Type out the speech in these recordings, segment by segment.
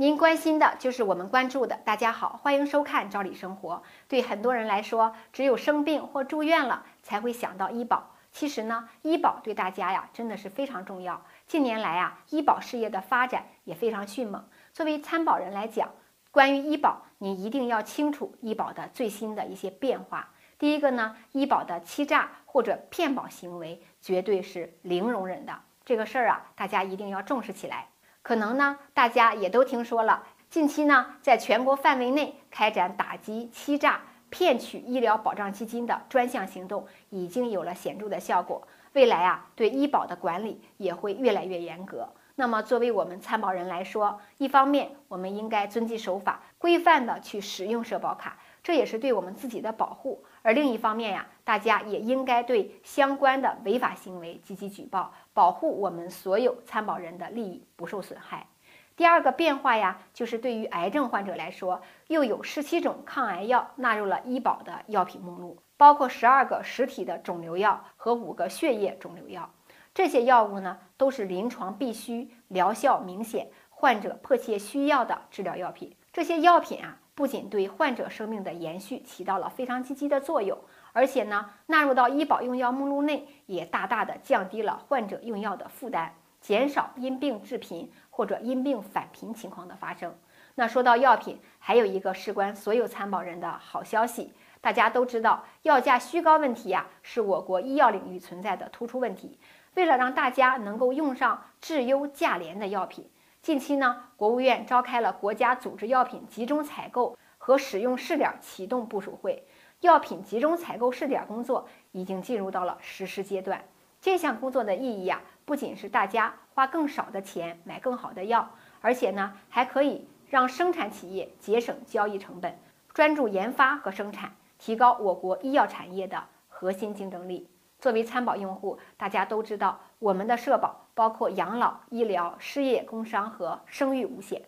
您关心的就是我们关注的。大家好，欢迎收看《赵理生活》。对很多人来说，只有生病或住院了才会想到医保。其实呢，医保对大家呀真的是非常重要。近年来啊，医保事业的发展也非常迅猛。作为参保人来讲，关于医保，你一定要清楚医保的最新的一些变化。第一个呢，医保的欺诈或者骗保行为绝对是零容忍的。这个事儿啊，大家一定要重视起来。可能呢，大家也都听说了，近期呢，在全国范围内开展打击欺诈、骗取医疗保障基金的专项行动，已经有了显著的效果。未来啊，对医保的管理也会越来越严格。那么，作为我们参保人来说，一方面我们应该遵纪守法，规范的去使用社保卡，这也是对我们自己的保护；而另一方面呀，大家也应该对相关的违法行为积极举报。保护我们所有参保人的利益不受损害。第二个变化呀，就是对于癌症患者来说，又有十七种抗癌药纳入了医保的药品目录，包括十二个实体的肿瘤药和五个血液肿瘤药。这些药物呢，都是临床必须、疗效明显、患者迫切需要的治疗药品。这些药品啊，不仅对患者生命的延续起到了非常积极的作用。而且呢，纳入到医保用药目录内，也大大的降低了患者用药的负担，减少因病致贫或者因病返贫情况的发生。那说到药品，还有一个事关所有参保人的好消息，大家都知道，药价虚高问题呀，是我国医药领域存在的突出问题。为了让大家能够用上质优价廉的药品，近期呢，国务院召开了国家组织药品集中采购和使用试点启动部署会。药品集中采购试点工作已经进入到了实施阶段。这项工作的意义呀，不仅是大家花更少的钱买更好的药，而且呢，还可以让生产企业节省交易成本，专注研发和生产，提高我国医药产业的核心竞争力。作为参保用户，大家都知道，我们的社保包括养老、医疗、失业、工伤和生育五险。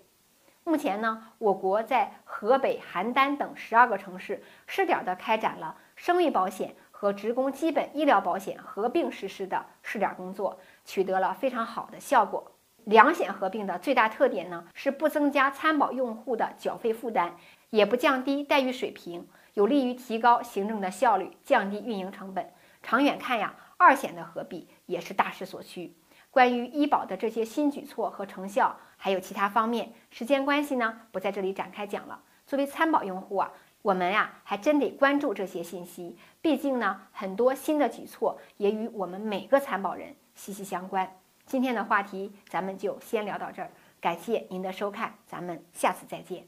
目前呢，我国在河北、邯郸等十二个城市试点的开展了生育保险和职工基本医疗保险合并实施的试点工作，取得了非常好的效果。两险合并的最大特点呢，是不增加参保用户的缴费负担，也不降低待遇水平，有利于提高行政的效率，降低运营成本。长远看呀，二险的合璧也是大势所趋。关于医保的这些新举措和成效，还有其他方面，时间关系呢，不在这里展开讲了。作为参保用户啊，我们呀还真得关注这些信息，毕竟呢，很多新的举措也与我们每个参保人息息相关。今天的话题咱们就先聊到这儿，感谢您的收看，咱们下次再见。